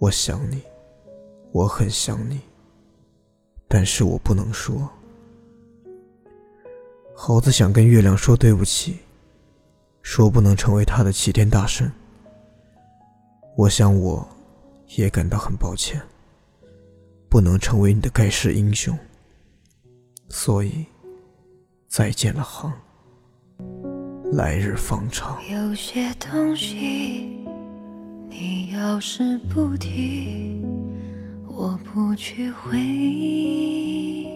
我想你，我很想你，但是我不能说。猴子想跟月亮说对不起，说不能成为他的齐天大圣。我想我，也感到很抱歉，不能成为你的盖世英雄。所以，再见了，航，来日方长。有些东西，你要是不提，我不去回忆。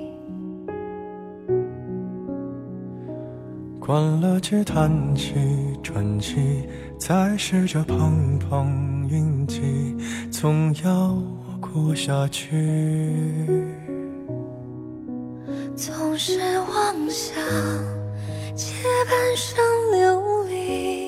关了机，叹气，喘气，再试着碰碰运气，总要过下去。总是妄想借半生流离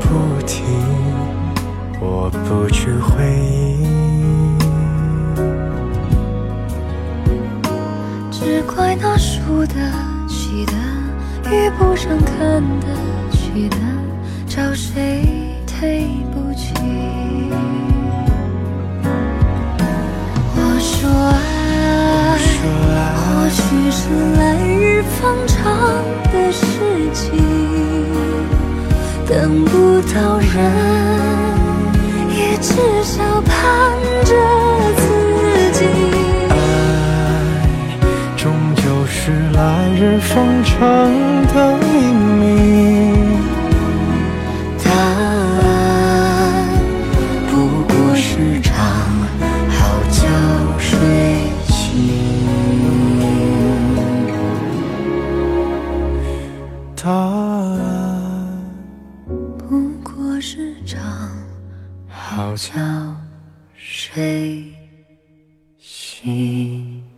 不提，我不去回忆，只怪那输得起的，遇不上看得起的，找谁对不起？我说爱，或许是来日方等不到人。也至少盼着自己，爱终究是来日方长的秘密。好觉睡醒。